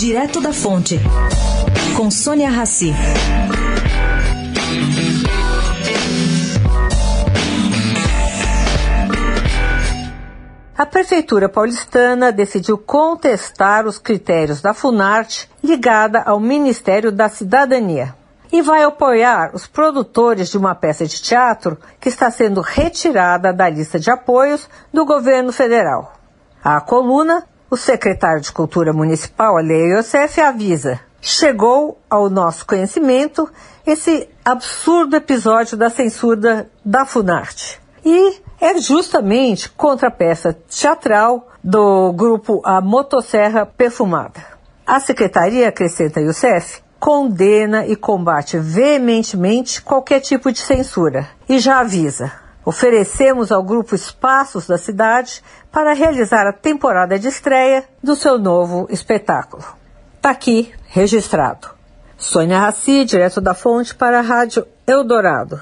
Direto da Fonte, com Sônia Rassi. A Prefeitura paulistana decidiu contestar os critérios da Funarte ligada ao Ministério da Cidadania e vai apoiar os produtores de uma peça de teatro que está sendo retirada da lista de apoios do governo federal. A coluna, o secretário de Cultura Municipal, Alei Youssef, avisa: chegou ao nosso conhecimento esse absurdo episódio da censura da Funarte. E é justamente contra a peça teatral do grupo A Motosserra Perfumada. A secretaria, acrescenta Youssef, condena e combate veementemente qualquer tipo de censura e já avisa. Oferecemos ao grupo espaços da cidade para realizar a temporada de estreia do seu novo espetáculo. Está aqui registrado. Sônia Raci, direto da fonte para a Rádio Eldorado.